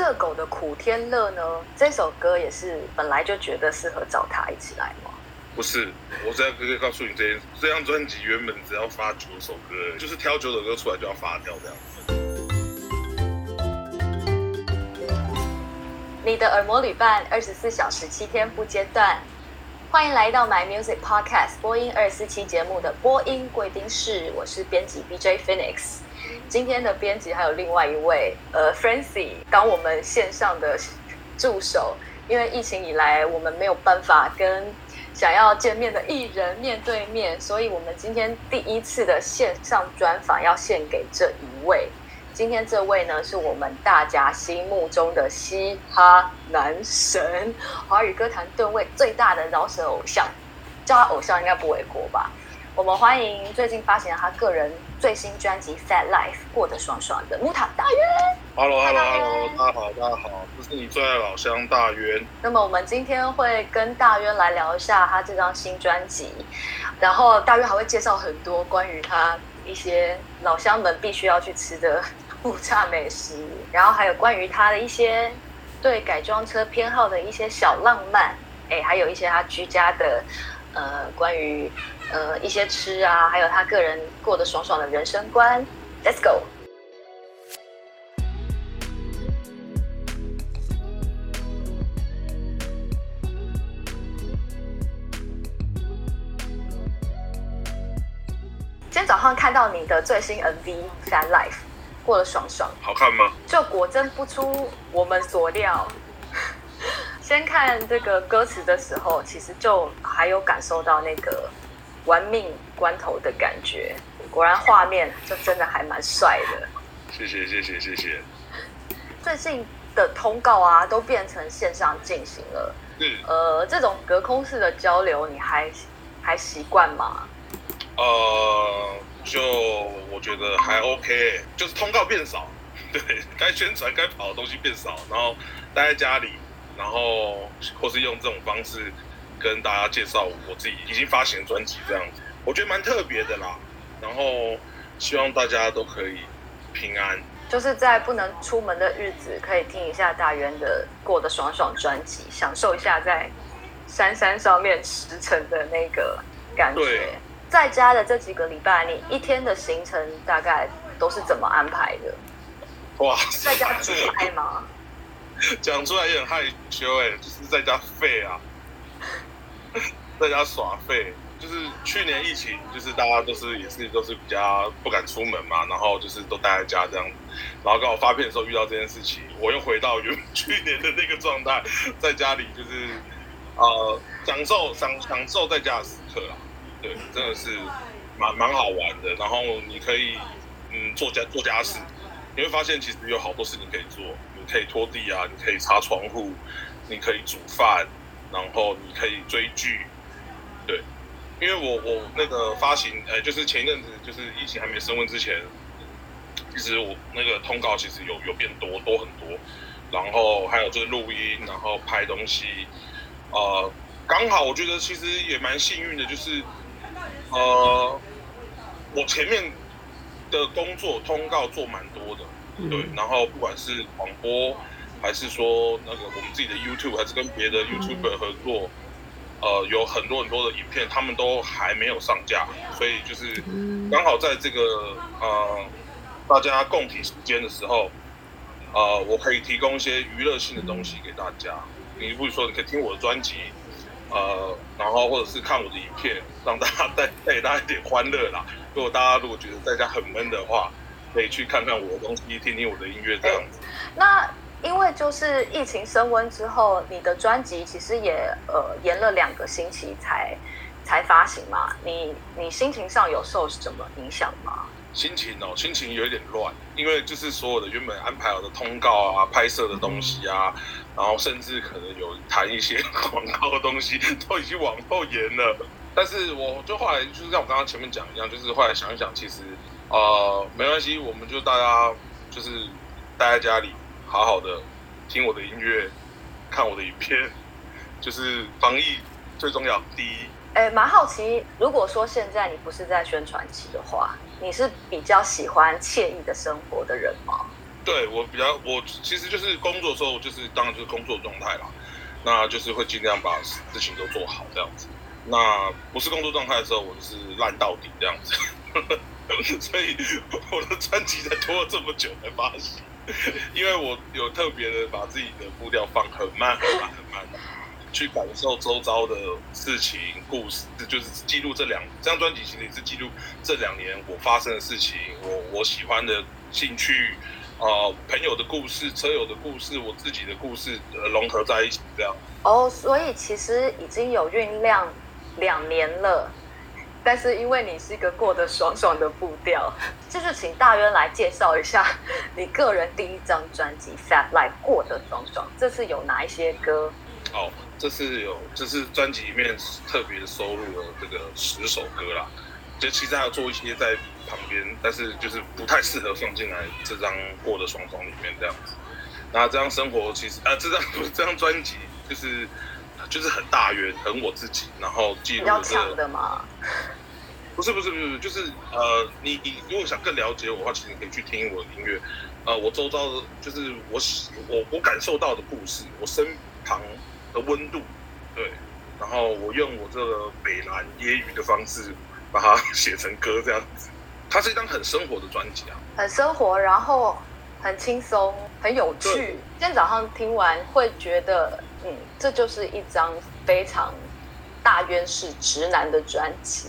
热狗的苦天乐呢？这首歌也是本来就觉得适合找他一起来吗？不是，我这样可以告诉你，这这张专辑原本只要发九首歌，就是挑九首歌出来就要发掉这样子。你的耳膜旅伴，二十四小时七天不间断。欢迎来到 My Music Podcast 播音二四七节目的播音贵宾室，我是编辑 BJ Phoenix。今天的编辑还有另外一位，呃，Francie 当我们线上的助手，因为疫情以来我们没有办法跟想要见面的艺人面对面，所以我们今天第一次的线上专访要献给这一位。今天这位呢，是我们大家心目中的嘻哈男神，华语歌坛吨位最大的饶舌偶像，叫他偶像应该不为过吧？我们欢迎最近发行了他个人最新专辑《Fat Life》过得爽爽的木塔大渊。Hello，Hello，Hello，大家好，大家好，这是你最爱的老乡大渊。那么我们今天会跟大渊来聊一下他这张新专辑，然后大渊还会介绍很多关于他一些老乡们必须要去吃的。不差美食，然后还有关于他的一些对改装车偏好的一些小浪漫，哎，还有一些他居家的，呃，关于呃一些吃啊，还有他个人过得爽爽的人生观。Let's go。今天早上看到你的最新 MV《Fan Life》。过得爽爽，好看吗？就果真不出我们所料。先看这个歌词的时候，其实就还有感受到那个玩命关头的感觉。果然画面就真的还蛮帅的。谢谢谢谢谢谢。最近的通告啊，都变成线上进行了。嗯。呃，这种隔空式的交流，你还还习惯吗？呃。就我觉得还 OK，就是通告变少，对，该宣传该跑的东西变少，然后待在家里，然后或是用这种方式跟大家介绍我自己已经发行的专辑这样子，我觉得蛮特别的啦。然后希望大家都可以平安，就是在不能出门的日子，可以听一下大渊的过得爽爽专辑，享受一下在山山上面驰骋的那个感觉。对在家的这几个礼拜，你一天的行程大概都是怎么安排的？哇，在家煮菜吗？讲出来也很害羞哎，就是在家废啊，在家耍废。就是去年疫情，就是大家都是也是都是比较不敢出门嘛，然后就是都待在家这样子。然后刚好发片的时候遇到这件事情，我又回到原去年的那个状态，在家里就是呃享受享享受在家的时刻啊。对，真的是蛮蛮好玩的。然后你可以嗯做家做家事，你会发现其实有好多事情可以做。你可以拖地啊，你可以擦窗户，你可以煮饭，然后你可以追剧。对，因为我我那个发行，呃，就是前一阵子就是疫情还没升温之前，其实我那个通告其实有有变多多很多。然后还有就是录音，然后拍东西，呃，刚好我觉得其实也蛮幸运的，就是。呃，我前面的工作通告做蛮多的，对，然后不管是广播，还是说那个我们自己的 YouTube，还是跟别的 YouTuber 合作，呃，有很多很多的影片，他们都还没有上架，所以就是刚好在这个呃大家共体时间的时候，呃，我可以提供一些娱乐性的东西给大家。你不如说，你可以听我的专辑。呃，然后或者是看我的影片，让大家带 带给大家一点欢乐啦。如果大家如果觉得在家很闷的话，可以去看看我的东西，听听我的音乐这样子。那因为就是疫情升温之后，你的专辑其实也呃延了两个星期才才发行嘛。你你心情上有受什么影响吗？心情哦，心情有一点乱，因为就是所有的原本安排好的通告啊、拍摄的东西啊。嗯然后甚至可能有谈一些 广告的东西，都已经往后延了。但是我就后来就是像我刚刚前面讲一样，就是后来想一想，其实呃没关系，我们就大家就是待在家里，好好的听我的音乐，看我的影片，就是防疫最重要第一。哎，蛮好奇，如果说现在你不是在宣传期的话，你是比较喜欢惬意的生活的人吗？对我比较，我其实就是工作的时候，就是当然就是工作状态啦，那就是会尽量把事情都做好这样子。那不是工作状态的时候，我就是烂到底这样子。所以我的专辑才拖了这么久才发行，因为我有特别的把自己的步调放很慢很慢很慢。去感受周遭的事情、故事，就是记录这两这张专辑，其实也是记录这两年我发生的事情，我我喜欢的兴趣，呃，朋友的故事、车友的故事、我自己的故事，呃，融合在一起这样。哦，所以其实已经有酝酿两年了，但是因为你是一个过得爽爽的步调，就是请大渊来介绍一下你个人第一张专辑《Fat Life》过得爽爽，这次有哪一些歌？哦。这是有，这是专辑里面特别收录了这个十首歌啦，就其实还有做一些在旁边，但是就是不太适合放进来这张过的爽爽里面这样子。那这张生活其实啊，这张 这张专辑就是就是很大圆，很我自己，然后记录要唱的吗？不是不是不是，就是呃，你你如果想更了解我的话，其实你可以去听我的音乐，呃，我周遭的就是我我我感受到的故事，我身旁。的温度，对，然后我用我这个北南业余的方式把它 写成歌这样子，它是一张很生活的专辑啊，很生活，然后很轻松，很有趣。今天早上听完会觉得，嗯，这就是一张非常大冤是直男的专辑。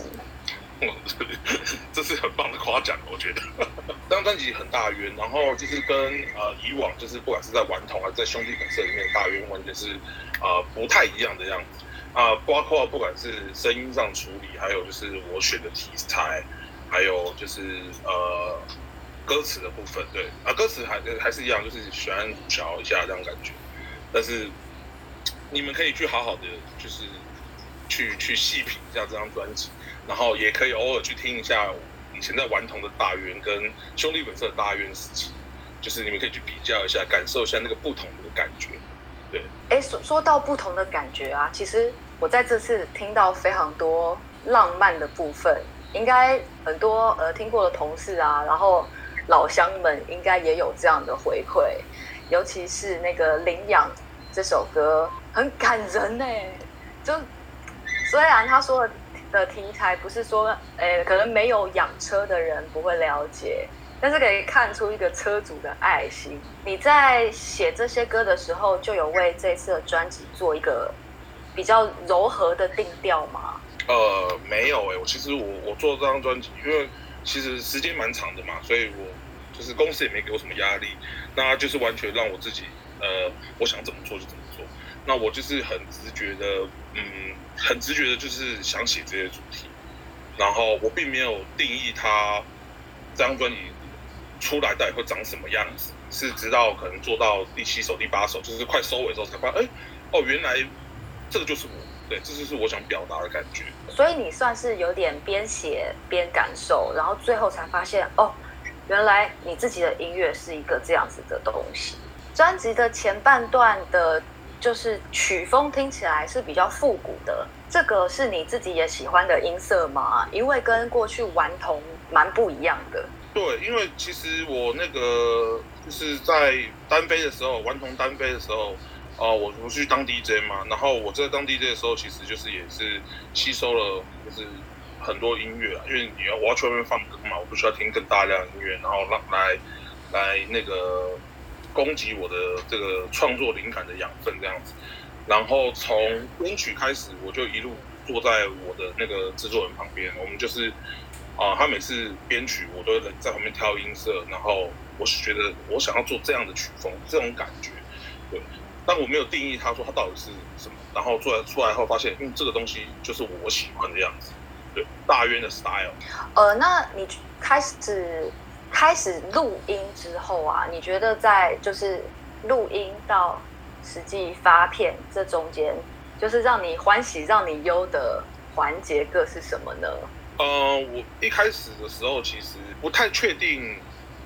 这是很棒的夸奖，我觉得。这张专辑很大冤，然后就是跟呃以往就是不管是在顽童还是在兄弟本色里面大冤完全是呃不太一样的样子。啊、呃，包括不管是声音上处理，还有就是我选的题材，还有就是呃歌词的部分，对。啊、呃，歌词还还是一样，就是喜欢调一下这样感觉，但是你们可以去好好的就是去去细品一下这张专辑。然后也可以偶尔去听一下以前在顽童的大渊跟兄弟本色的大渊时期，就是你们可以去比较一下，感受一下那个不同的感觉。对，哎，说说到不同的感觉啊，其实我在这次听到非常多浪漫的部分，应该很多呃听过的同事啊，然后老乡们应该也有这样的回馈，尤其是那个领养这首歌很感人呢，就虽然他说的。题材不是说，诶，可能没有养车的人不会了解，但是可以看出一个车主的爱心。你在写这些歌的时候，就有为这次的专辑做一个比较柔和的定调吗？呃，没有诶，我其实我我做这张专辑，因为其实时间蛮长的嘛，所以我就是公司也没给我什么压力，那就是完全让我自己，呃，我想怎么做就怎么。那我就是很直觉的，嗯，很直觉的，就是想写这些主题，然后我并没有定义它这张专辑出来到底会长什么样子，是直到可能做到第七首、第八首，就是快收尾的时候才发现，哎，哦，原来这个就是我，对，这就是我想表达的感觉。所以你算是有点边写边感受，然后最后才发现，哦，原来你自己的音乐是一个这样子的东西。专辑的前半段的。就是曲风听起来是比较复古的，这个是你自己也喜欢的音色吗？因为跟过去顽童蛮不一样的。对，因为其实我那个就是在单飞的时候，顽童单飞的时候，啊、呃，我不去当 DJ 嘛，然后我在当 DJ 的时候，其实就是也是吸收了就是很多音乐啊，因为你要我要去外面放歌嘛，我不需要听更大量的音乐，然后让来来那个。供给我的这个创作灵感的养分这样子，然后从编曲开始，我就一路坐在我的那个制作人旁边，我们就是啊、他每次编曲，我都在旁边挑音色，然后我是觉得我想要做这样的曲风，这种感觉，对，但我没有定义他说他到底是什么，然后做来出来后发现，嗯，这个东西就是我喜欢的样子，对，大渊的 style。呃，那你开始。开始录音之后啊，你觉得在就是录音到实际发片这中间，就是让你欢喜、让你忧的环节各是什么呢？呃，我一开始的时候其实不太确定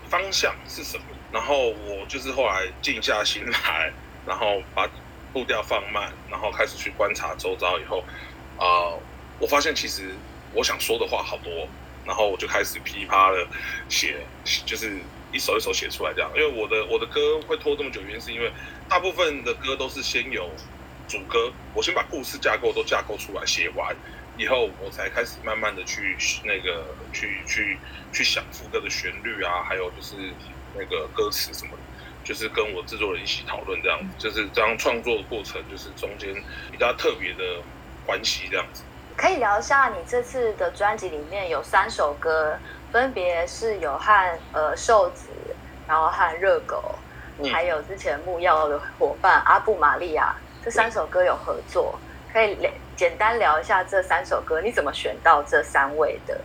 方向是什么，然后我就是后来静下心来，然后把步调放慢，然后开始去观察周遭以后，啊、呃，我发现其实我想说的话好多。然后我就开始噼啪的写，就是一首一首写出来这样。因为我的我的歌会拖这么久，原因是因为大部分的歌都是先有主歌，我先把故事架构都架构出来写完以后，我才开始慢慢的去那个去去去想副歌的旋律啊，还有就是那个歌词什么的，就是跟我制作人一起讨论这样，就是这样创作的过程，就是中间比较特别的关系这样子。可以聊一下你这次的专辑里面有三首歌，分别是有和呃瘦子，然后和热狗，嗯、还有之前木曜的伙伴阿布玛利亚，这三首歌有合作，可以聊简单聊一下这三首歌，你怎么选到这三位的？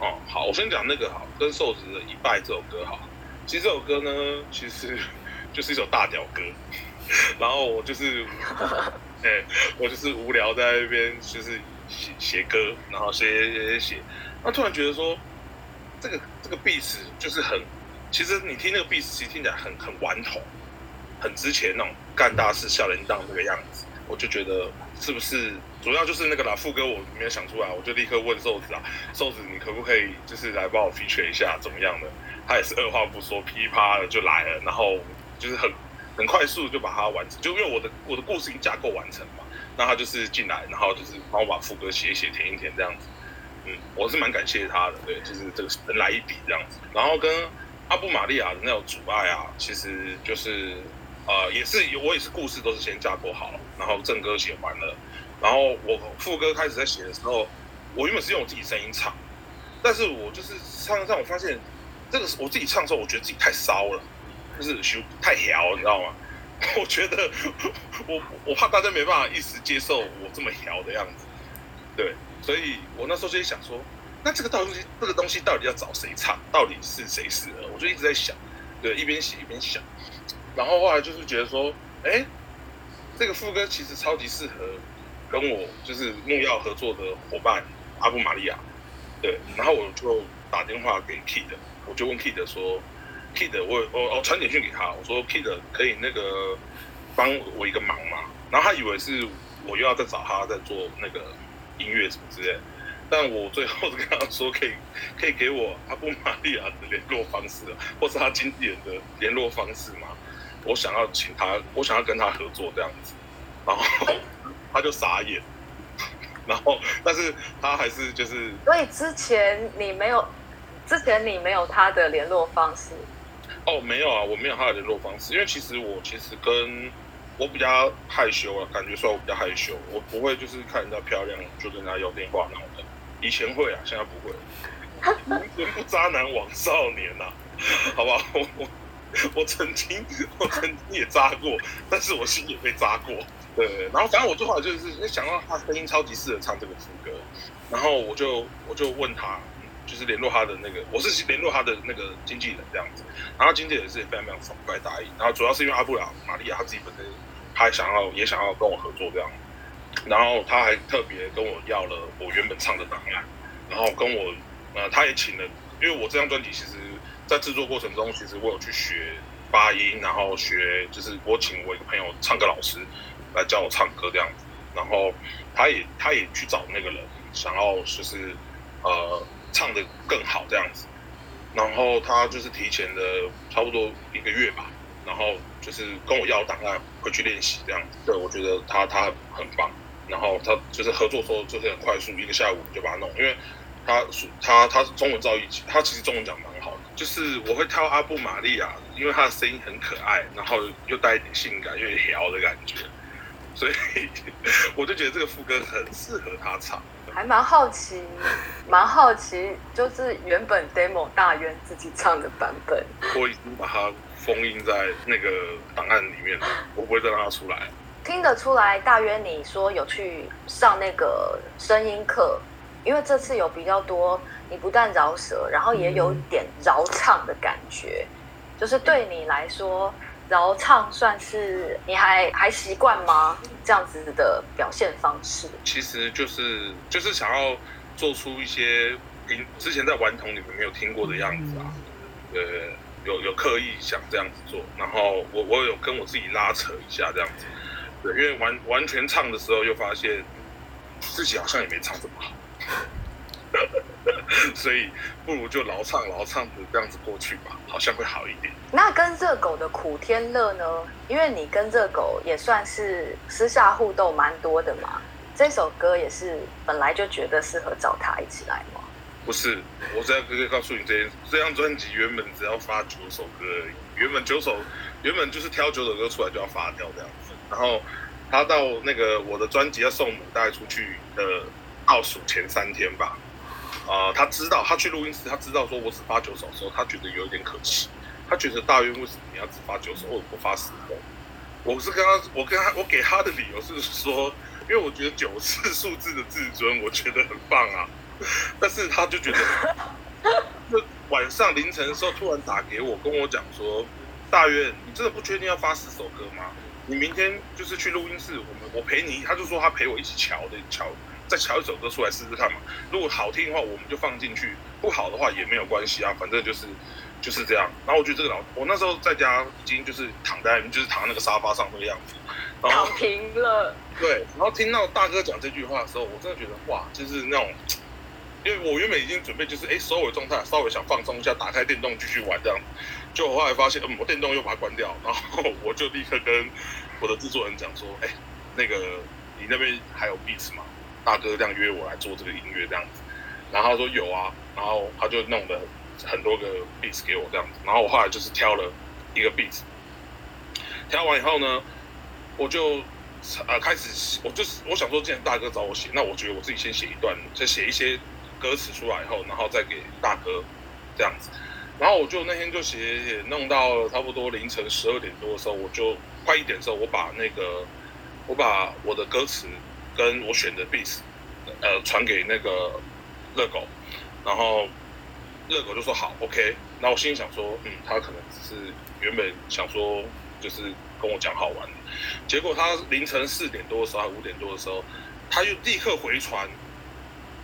哦，好，我先讲那个好，跟瘦子的《一拜》这首歌好。其实这首歌呢，其实就是一首大屌歌，然后我就是，哎、欸，我就是无聊在那边就是。写写歌，然后写写写写，那突然觉得说，这个这个 beat 就是很，其实你听那个 beat，其实听起来很很顽童，很之前那种干大事、笑人当那个样子，我就觉得是不是主要就是那个啦副歌我没有想出来，我就立刻问瘦子啊，瘦子你可不可以就是来帮我 feature 一下怎么样的？他也是二话不说噼啪的就来了，然后就是很很快速就把它完成，就因为我的我的故事已经架构完成嘛。那他就是进来，然后就是帮我把副歌写一写、填一填这样子。嗯，我是蛮感谢他的，对，就是这个人来一笔这样子。然后跟阿布玛利亚的那种阻碍啊，其实就是呃，也是我也是故事都是先架构好，然后正歌写完了，然后我副歌开始在写的时候，我原本是用我自己声音唱，但是我就是唱唱，我发现这个我自己唱的时候，我觉得自己太骚了，就是修太调，你知道吗？我觉得我我怕大家没办法一时接受我这么摇的样子，对，所以我那时候就想说，那这个东西这个东西到底要找谁唱？到底是谁适合？我就一直在想，对，一边写一边想，然后后来就是觉得说，哎，这个副歌其实超级适合跟我就是木曜合作的伙伴阿布玛利亚，对，然后我就打电话给 Kid，我就问 Kid 说。Kid，我我我传简讯给他，我说 Kid 可以那个帮我一个忙吗？然后他以为是我又要再找他在做那个音乐什么之类，但我最后就跟他说可以可以给我阿布玛利亚的联络方式，或是他经纪人的联络方式嘛？我想要请他，我想要跟他合作这样子，然后 他就傻眼，然后但是他还是就是，所以之前你没有，之前你没有他的联络方式。哦，没有啊，我没有他的联络方式，因为其实我其实跟我比较害羞啊，感觉说我比较害羞，我不会就是看人家漂亮就跟人家要电话那种的。以前会啊，现在不会。人不渣男枉少年呐、啊，好不好？我我 我曾经我曾经也渣过，但是我心也被渣过。对，然后反正我最后就是想到他声音超级适合唱这个副歌，然后我就我就问他。就是联络他的那个，我是联络他的那个经纪人这样子，然后经纪人是非常非常爽快答应，然后主要是因为阿布玛利亚他自己本身他还想要也想要跟我合作这样，然后他还特别跟我要了我原本唱的档案，然后跟我呃他也请了，因为我这张专辑其实，在制作过程中其实我有去学发音，然后学就是我请我一个朋友唱歌老师来教我唱歌这样子，然后他也他也去找那个人想要就是呃。唱的更好这样子，然后他就是提前的差不多一个月吧，然后就是跟我要档案回去练习这样子。对，我觉得他他很棒，然后他就是合作说就是很快速，一个下午就把它弄，因为他他他是中文造诣，他其实中文讲蛮好的。就是我会挑阿布玛利亚，因为他的声音很可爱，然后又带一点性感，又有点调的感觉，所以 我就觉得这个副歌很适合他唱。还蛮好奇，蛮好奇，就是原本 demo 大渊自己唱的版本，我已经把它封印在那个档案里面了，我不会再让它出来。听得出来，大渊你说有去上那个声音课，因为这次有比较多，你不但饶舌，然后也有点饶唱的感觉，就是对你来说。饶唱算是你还还习惯吗？这样子的表现方式，其实就是就是想要做出一些平之前在顽童里面没有听过的样子啊，呃，有有刻意想这样子做，然后我我有跟我自己拉扯一下这样子，对，因为完完全唱的时候又发现自己好像也没唱这么好，所以不如就老唱老唱的这样子过去吧，好像会好一点。那跟热狗的苦天乐呢？因为你跟热狗也算是私下互动蛮多的嘛，这首歌也是本来就觉得适合找他一起来吗？不是，我这样可以告诉你，这这张专辑原本只要发九首歌而已，原本九首，原本就是挑九首歌出来就要发掉这样子。然后他到那个我的专辑要送母带出去的倒数前三天吧，啊、呃，他知道他去录音室，他知道说我只发九首的时候，他觉得有点可惜，他觉得大渊为什么你要只发九首，或者不发十首？我是跟他，我跟他，我给他的理由是说，因为我觉得九是 数字的至尊，我觉得很棒啊。但是他就觉得，就晚上凌晨的时候突然打给我，跟我讲说：“大渊，你真的不确定要发十首歌吗？你明天就是去录音室，我们我陪你。”他就说他陪我一起瞧的瞧，再瞧一首歌出来试试看嘛。如果好听的话，我们就放进去；不好的话也没有关系啊，反正就是就是这样。然后我觉得这个老，我那时候在家已经就是躺在，就是躺在那个沙发上那个样子，然后躺平了。对，然后听到大哥讲这句话的时候，我真的觉得哇，就是那种。因为我原本已经准备就是哎收尾状态，稍微想放松一下，打开电动继续玩这样，就我后来发现，嗯，我电动又把它关掉，然后我就立刻跟我的制作人讲说，哎，那个你那边还有 beats 吗？大哥这样约我来做这个音乐这样子，然后他说有啊，然后他就弄了很多个 beats 给我这样子，然后我后来就是挑了一个 beats，挑完以后呢，我就呃开始，我就是我想说，既然大哥找我写，那我觉得我自己先写一段，再写一些。歌词出来以后，然后再给大哥这样子，然后我就那天就写写弄到差不多凌晨十二点多的时候，我就快一点的时候，我把那个我把我的歌词跟我选的 beats 呃传给那个热狗，然后热狗就说好 OK，那我心里想说，嗯，他可能只是原本想说就是跟我讲好玩，结果他凌晨四点多的时候，还五点多的时候，他又立刻回传。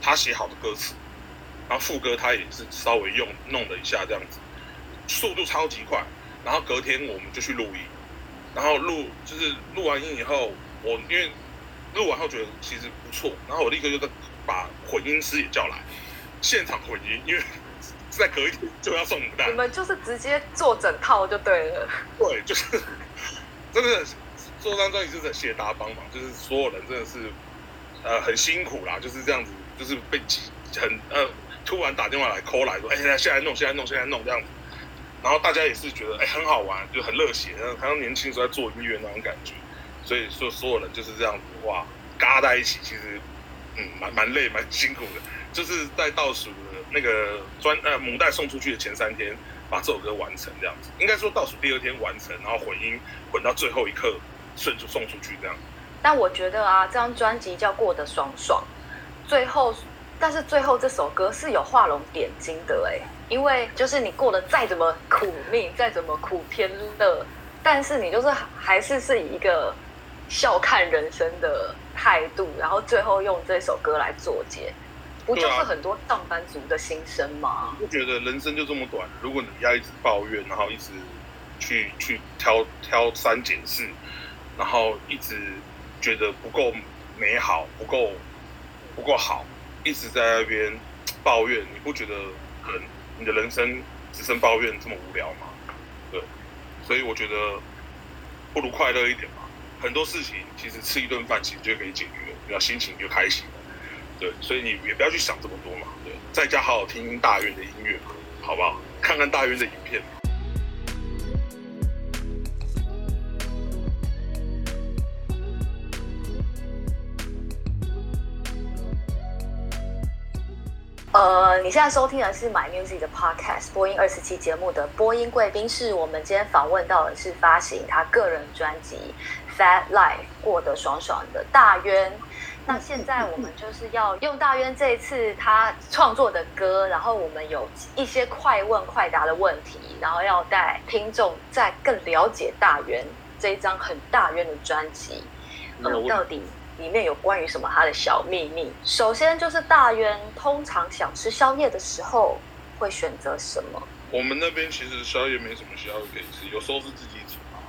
他写好的歌词，然后副歌他也是稍微用弄了一下这样子，速度超级快。然后隔天我们就去录音，然后录就是录完音以后，我因为录完后觉得其实不错，然后我立刻就把混音师也叫来，现场混音，因为 再隔一天就要送母带。你们就是直接做整套就对了。对，就是真的做张专辑就是谢谢大家帮忙，就是所有人真的是呃很辛苦啦，就是这样子。就是被挤很呃，突然打电话来 call 来说，哎、欸，现在弄，现在弄，现在弄这样子，然后大家也是觉得哎、欸、很好玩，就很热血，好像年轻时候在做音乐那种感觉，所以说所有人就是这样子哇，嘎在一起，其实嗯蛮蛮累蛮辛苦的，就是在倒数的那个专呃母带送出去的前三天，把这首歌完成这样子，应该说倒数第二天完成，然后混音混到最后一刻顺就送出去这样。但我觉得啊，这张专辑叫过得爽爽。最后，但是最后这首歌是有画龙点睛的哎，因为就是你过得再怎么苦命，再怎么苦天乐，但是你就是还是是以一个笑看人生的态度，然后最后用这首歌来作结，不就是很多上班族的心声吗？我觉得人生就这么短，如果你要一直抱怨，然后一直去去挑挑三拣四，然后一直觉得不够美好，不够。不够好，一直在那边抱怨，你不觉得很你的人生只剩抱怨这么无聊吗？对，所以我觉得不如快乐一点。很多事情其实吃一顿饭其实就可以解决，然后心情就开心了。对，所以你也不要去想这么多嘛。对，在家好好听大院的音乐嘛，好不好？看看大院的影片。呃，你现在收听的是 My Music 的 Podcast 播音二十期节目的播音贵宾室。我们今天访问到的是发行他个人专辑《Fat Life》过得爽爽的大渊。那现在我们就是要用大渊这一次他创作的歌，然后我们有一些快问快答的问题，然后要带听众再更了解大渊这一张很大渊的专辑。嗯，到底？里面有关于什么他的小秘密？首先就是大渊通常想吃宵夜的时候会选择什么？我们那边其实宵夜没什么宵夜可以吃，有时候是自己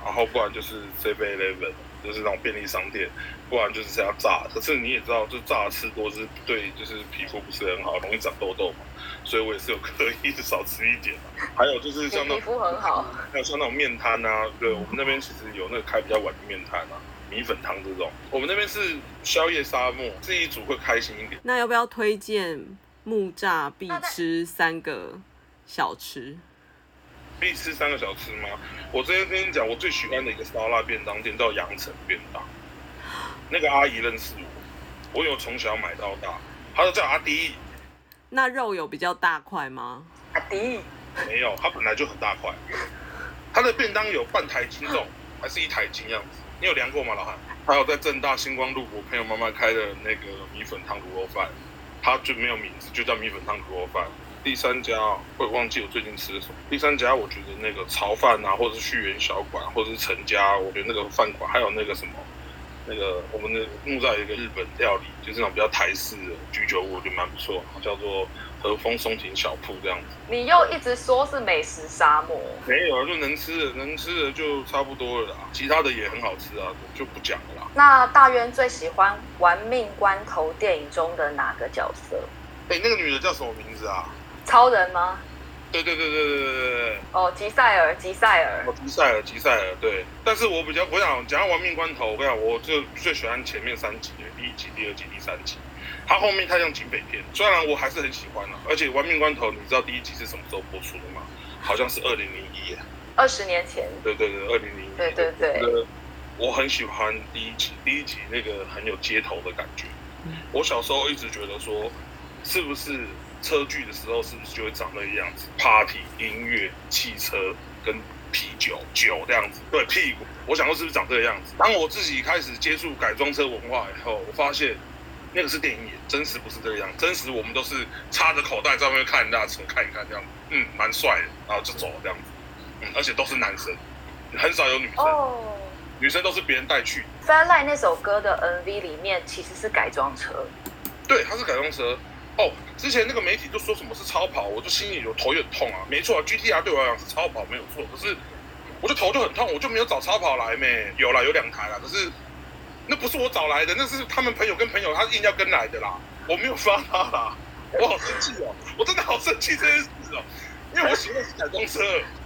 然后不然就是 Seven Eleven，就是那种便利商店，不然就是这样炸。可是你也知道，就炸吃多是对，就是皮肤不是很好，容易长痘痘嘛。所以我也是有刻意的少吃一点。还有就是像那种皮肤很好，还有像那种面摊啊，对，我们那边其实有那个开比较晚的面摊啊，米粉汤这种。我们那边是宵夜沙漠，自己煮会开心一点。那要不要推荐木栅必吃三个小吃？必吃三个小吃吗？我之前跟你讲，我最喜欢的一个烧腊便当店叫羊城便当。那个阿姨认识我，我有从小买到大，她都叫阿迪。那肉有比较大块吗？阿迪没有，它本来就很大块。它的便当有半台斤重，还是一台斤样子？你有量过吗，老韩？还有在正大星光路，我朋友妈妈开的那个米粉汤卤肉饭，它就没有名字，就叫米粉汤卤肉饭。第三家会忘记我最近吃的什么。第三家我觉得那个潮饭啊，或者是旭源小馆，或者是陈家，我觉得那个饭馆还有那个什么。那个我们的木栅有一个日本料理，就是那种比较台式的居酒屋，我觉得蛮不错，叫做和风松亭小铺这样子。你又一直说是美食沙漠，没有啊，就能吃的能吃的就差不多了啦，其他的也很好吃啊，就不讲了啦。那大渊最喜欢《玩命关头》电影中的哪个角色？哎、欸，那个女的叫什么名字啊？超人吗？对对对对对对对哦，吉赛尔，吉赛尔。哦，吉赛尔，吉赛尔。对，但是我比较，我想讲到玩命关头，我跟你讲，我就最喜欢前面三集，第一集、第二集、第三集。它后面太像警匪片，虽然我还是很喜欢啊。而且玩命关头，你知道第一集是什么时候播出的吗？好像是二零零一，二十年前。对对对，二零零一。对对对。对我很喜欢第一集，第一集那个很有街头的感觉。我小时候一直觉得说，是不是？车距的时候是不是就会长那个样子？Party、音乐、汽车跟啤酒、酒这样子。对，屁股，我想说是不是长这个样子？当我自己开始接触改装车文化以后，我发现那个是电影演，真实不是这个样子。真实我们都是插着口袋在外面看人家车，看一看这样子，嗯，蛮帅的，然后就走了这样子。嗯，而且都是男生，很少有女生。哦。女生都是别人带去。Line 那首歌的 MV 里面其实是改装车。对，它是改装车。哦，之前那个媒体就说什么是超跑，我就心里有头有点痛啊。没错，GTR 对我来讲是超跑没有错，可是我就头就很痛，我就没有找超跑来没。有啦，有两台啦，可是那不是我找来的，那是他们朋友跟朋友他硬要跟来的啦，我没有发他啦，我好生气哦，我真的好生气这件事哦，因为我喜欢改装车。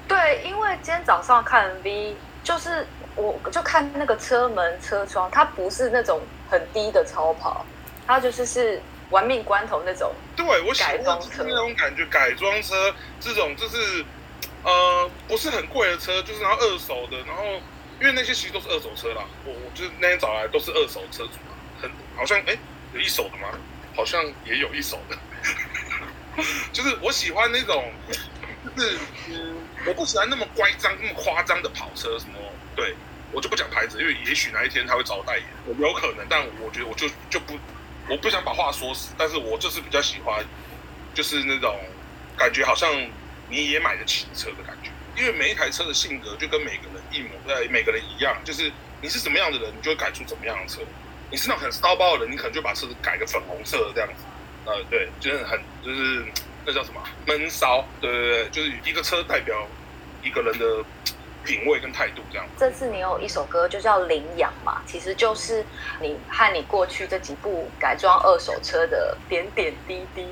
对，因为今天早上看 V，就是我就看那个车门车窗，它不是那种很低的超跑，它就是是。玩命关头那种，对，我喜欢那种感觉，改装车这种就是，呃，不是很贵的车，就是然后二手的，然后因为那些其实都是二手车啦。我我就是那天找来都是二手车主，很好像哎有一手的吗？好像也有一手的，就是我喜欢那种，就是嗯，我不喜欢那么乖张、那么夸张的跑车什么，对我就不讲牌子，因为也许哪一天他会找我代言，有可能，但我觉得我就就不。我不想把话说死，但是我就是比较喜欢，就是那种感觉，好像你也买得起车的感觉。因为每一台车的性格就跟每个人一模，呃，每个人一样，就是你是什么样的人，你就会改出怎么样的车。你是那种很骚包的人，你可能就把车子改个粉红色的这样子。呃，对，就是很，就是那叫什么闷骚？对对对，就是一个车代表一个人的。品味跟态度这样。这次你有一首歌就叫《领养》嘛，其实就是你和你过去这几部改装二手车的点点滴滴。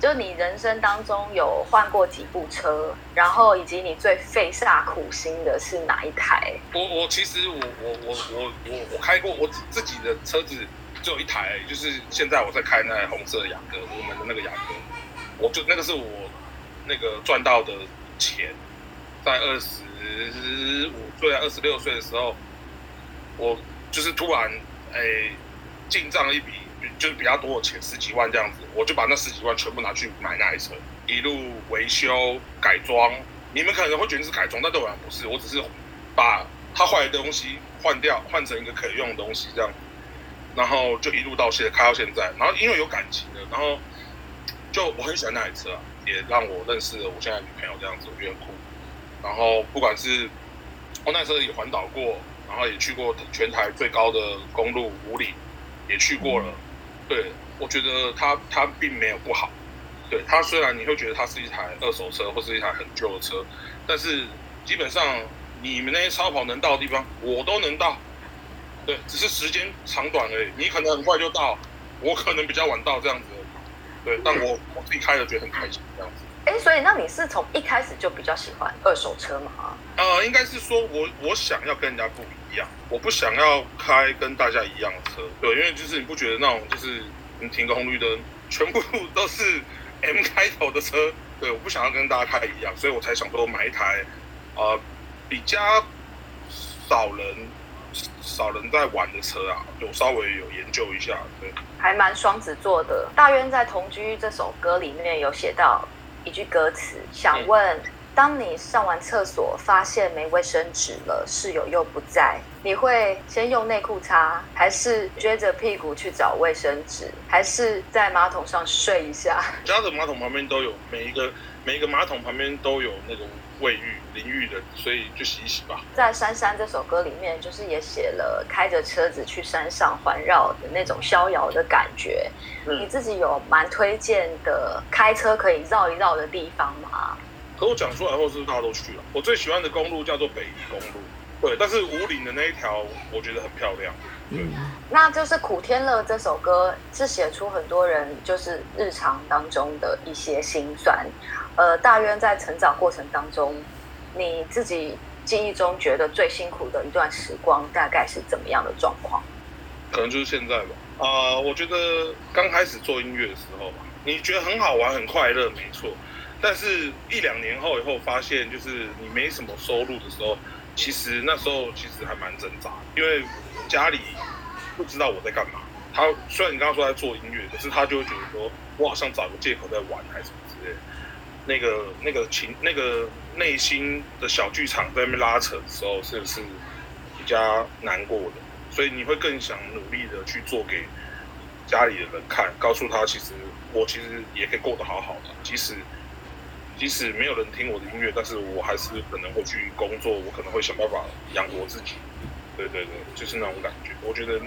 就你人生当中有换过几部车，然后以及你最费煞苦心的是哪一台？我我其实我我我我我我开过我自己的车子只有一台，就是现在我在开那台红色的雅阁，我们的那个雅阁，我就那个是我那个赚到的钱，在二十。十五岁、二十六岁的时候，我就是突然哎进账一笔，就是比较多的钱，十几万这样子，我就把那十几万全部拿去买那台车，一路维修改装。你们可能会觉得是改装，但对我来不是，我只是把它坏的东西换掉，换成一个可以用的东西这样，然后就一路到现开到现在，然后因为有感情的，然后就我很喜欢那台车，也让我认识了我现在女朋友这样子，我觉得很酷。然后不管是我那时候也环岛过，然后也去过全台最高的公路五里，也去过了。对，我觉得它它并没有不好。对，它虽然你会觉得它是一台二手车或是一台很旧的车，但是基本上你们那些超跑能到的地方，我都能到。对，只是时间长短而已。你可能很快就到，我可能比较晚到这样子。对，但我我自己开了觉得很开心这样子。哎，所以那你是从一开始就比较喜欢二手车吗？呃，应该是说我我想要跟人家不一样，我不想要开跟大家一样的车。对，因为就是你不觉得那种就是你停个红绿灯，全部都是 M 开头的车，对，我不想要跟大家开一样，所以我才想说买一台呃比较少人。少人在玩的车啊，有稍微有研究一下，对，还蛮双子座的。大渊在《同居》这首歌里面有写到一句歌词，想问：嗯、当你上完厕所发现没卫生纸了，室友又不在，你会先用内裤擦，还是撅着屁股去找卫生纸，还是在马桶上睡一下？家的马桶旁边都有，每一个每一个马桶旁边都有那个。卫浴淋浴的，所以就洗一洗吧。在《珊珊》这首歌里面，就是也写了开着车子去山上环绕的那种逍遥的感觉。嗯、你自己有蛮推荐的开车可以绕一绕的地方吗？可我讲出来后，是不是大家都去了？我最喜欢的公路叫做北宜公路，对，但是五岭的那一条我觉得很漂亮。嗯，那就是《苦天乐》这首歌是写出很多人就是日常当中的一些心酸。呃，大渊在成长过程当中，你自己记忆中觉得最辛苦的一段时光，大概是怎么样的状况？可能就是现在吧。啊、我觉得刚开始做音乐的时候吧，你觉得很好玩、很快乐，没错。但是一两年后以后，发现就是你没什么收入的时候，其实那时候其实还蛮挣扎，因为家里不知道我在干嘛。他虽然你刚刚说在做音乐，可是他就会觉得说我好像找个借口在玩，还是什么。那个那个情那个内心的小剧场在那边拉扯的时候，是不是比较难过的？所以你会更想努力的去做给家里的人看，告诉他其实我其实也可以过得好好的，即使即使没有人听我的音乐，但是我还是可能会去工作，我可能会想办法养活自己。对对对，就是那种感觉。我觉得，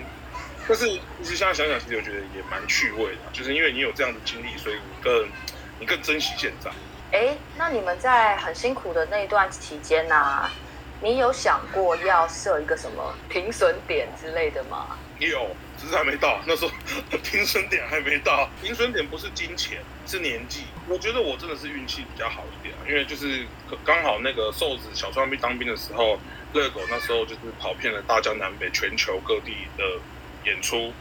但是其实现在想想，其实我觉得也蛮趣味的，就是因为你有这样的经历，所以你更。你更珍惜现在。哎，那你们在很辛苦的那一段期间呢、啊？你有想过要设一个什么停损点之类的吗？有，只是还没到。那时候 停损点还没到。停损点不是金钱，是年纪。我觉得我真的是运气比较好一点，因为就是刚好那个瘦子小川兵当兵的时候，热狗那时候就是跑遍了大江南北、全球各地的演出，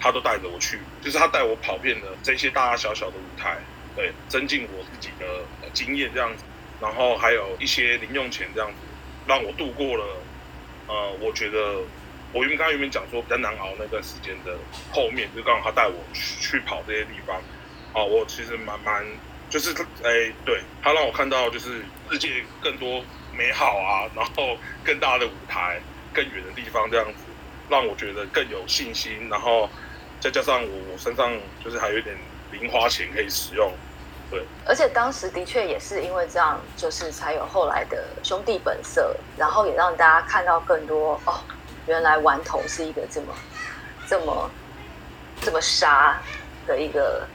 他都带着我去，就是他带我跑遍了这些大大小小的舞台。对，增进我自己的经验这样子，然后还有一些零用钱这样子，让我度过了，呃，我觉得我原本刚刚原本讲说比较难熬那段时间的后面，就刚好他带我去去跑这些地方，啊，我其实蛮蛮，就是哎，对，他让我看到就是世界更多美好啊，然后更大的舞台，更远的地方这样子，让我觉得更有信心，然后再加上我我身上就是还有一点。零花钱可以使用，对。而且当时的确也是因为这样，就是才有后来的兄弟本色，然后也让大家看到更多哦，原来顽童是一个这么、这么、这么杀的一个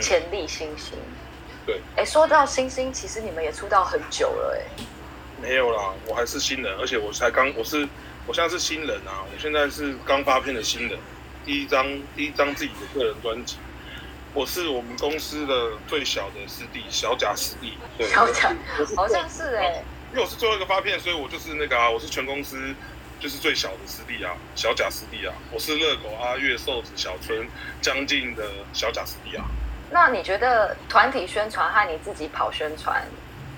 潜力新星。嗯、对。哎，说到星星，其实你们也出道很久了，哎。没有啦，我还是新人，而且我才刚，我是我现在是新人啊，我现在是刚发片的新人，第一张第一张自己的个人专辑。我是我们公司的最小的师弟，小贾师弟。对，小贾，好像是哎、欸。因为我是最后一个发片，所以我就是那个啊，我是全公司就是最小的师弟啊，小贾师弟啊。我是热狗阿月瘦子小春将近的小贾师弟啊。那你觉得团体宣传和你自己跑宣传，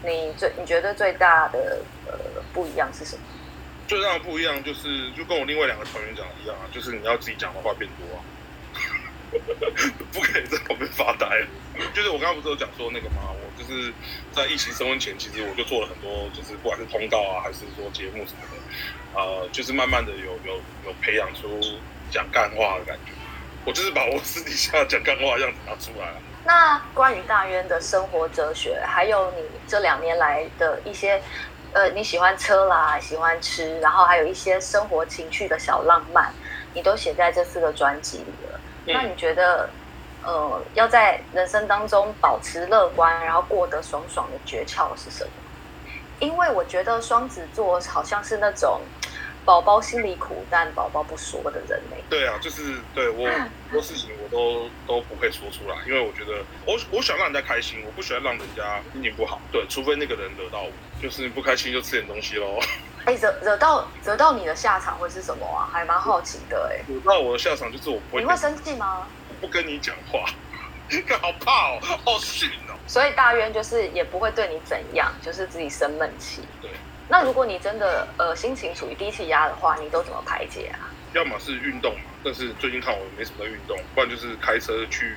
你最你觉得最大的呃不一样是什么？最大的不一样就是就跟我另外两个团员讲的一样啊，就是你要自己讲的话变多啊。不可以在旁边发呆。就是我刚刚不是有讲说那个吗？我就是在疫情升温前，其实我就做了很多，就是不管是通告啊，还是说节目什么的，呃，就是慢慢的有有有培养出讲干话的感觉。我就是把我私底下讲干话的样子拿出来了。那关于大渊的生活哲学，还有你这两年来的一些，呃，你喜欢车啦，喜欢吃，然后还有一些生活情趣的小浪漫，你都写在这四个专辑里了。那你觉得，呃，要在人生当中保持乐观，然后过得爽爽的诀窍是什么？因为我觉得双子座好像是那种宝宝心里苦，但宝宝不说的人呢。对啊，就是对我 很多事情我都都不会说出来，因为我觉得我我想让人家开心，我不喜欢让人家心情不好。对，除非那个人惹到我，就是不开心就吃点东西喽。哎，惹惹到惹到你的下场会是什么啊？还蛮好奇的哎。惹到我的下场就是我不会。你会生气吗？我不跟你讲话，好怕哦，好逊哦。所以大渊就是也不会对你怎样，就是自己生闷气。对。那如果你真的呃心情处于低气压的话，你都怎么排解啊？要么是运动嘛，但是最近看我没什么运动，不然就是开车去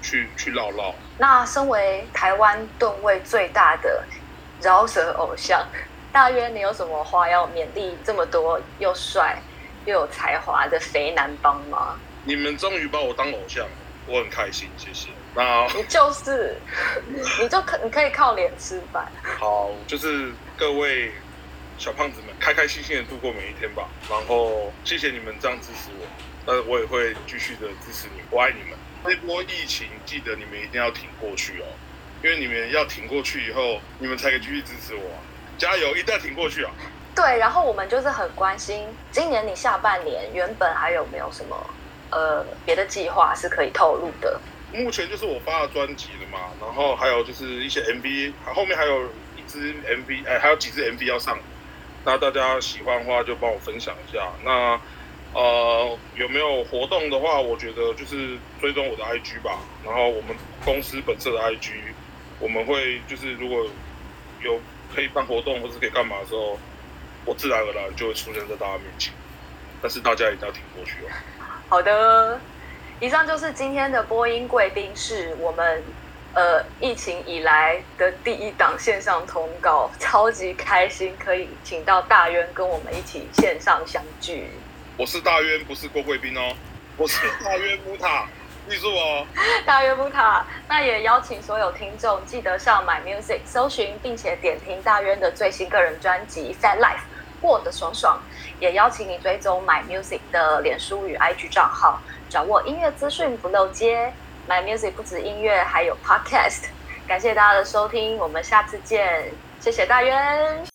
去去绕绕。那身为台湾吨位最大的饶舌偶像。大约，你有什么话要勉励这么多又帅又有才华的肥男帮吗？你们终于把我当偶像，我很开心，谢谢。那你就是，你就可你可以靠脸吃饭。好，就是各位小胖子们，开开心心的度过每一天吧。然后谢谢你们这样支持我，但是我也会继续的支持你，我爱你们。这波疫情，记得你们一定要挺过去哦，因为你们要挺过去以后，你们才可以继续支持我。加油，一定要挺过去啊！对，然后我们就是很关心，今年你下半年原本还有没有什么呃别的计划是可以透露的？目前就是我发了专辑了嘛，然后还有就是一些 MV，后面还有一支 MV，哎，还有几支 MV 要上，那大家喜欢的话就帮我分享一下。那呃有没有活动的话，我觉得就是追踪我的 IG 吧，然后我们公司本色的 IG，我们会就是如果有。可以办活动或者可以干嘛的时候，我自然而然就会出现在大家面前。但是大家一定要挺过去哦。好的，以上就是今天的播音贵宾室，我们呃疫情以来的第一档线上通告，超级开心可以请到大渊跟我们一起线上相聚。我是大渊，不是郭贵宾哦，我是大渊木塔。记住哦，大渊木塔，那也邀请所有听众记得上 My Music 搜寻，并且点听大渊的最新个人专辑《Fat Life》过得爽爽。也邀请你追踪 My Music 的脸书与 IG 账号，掌握音乐资讯不漏接。My Music 不止音乐，还有 Podcast。感谢大家的收听，我们下次见。谢谢大渊。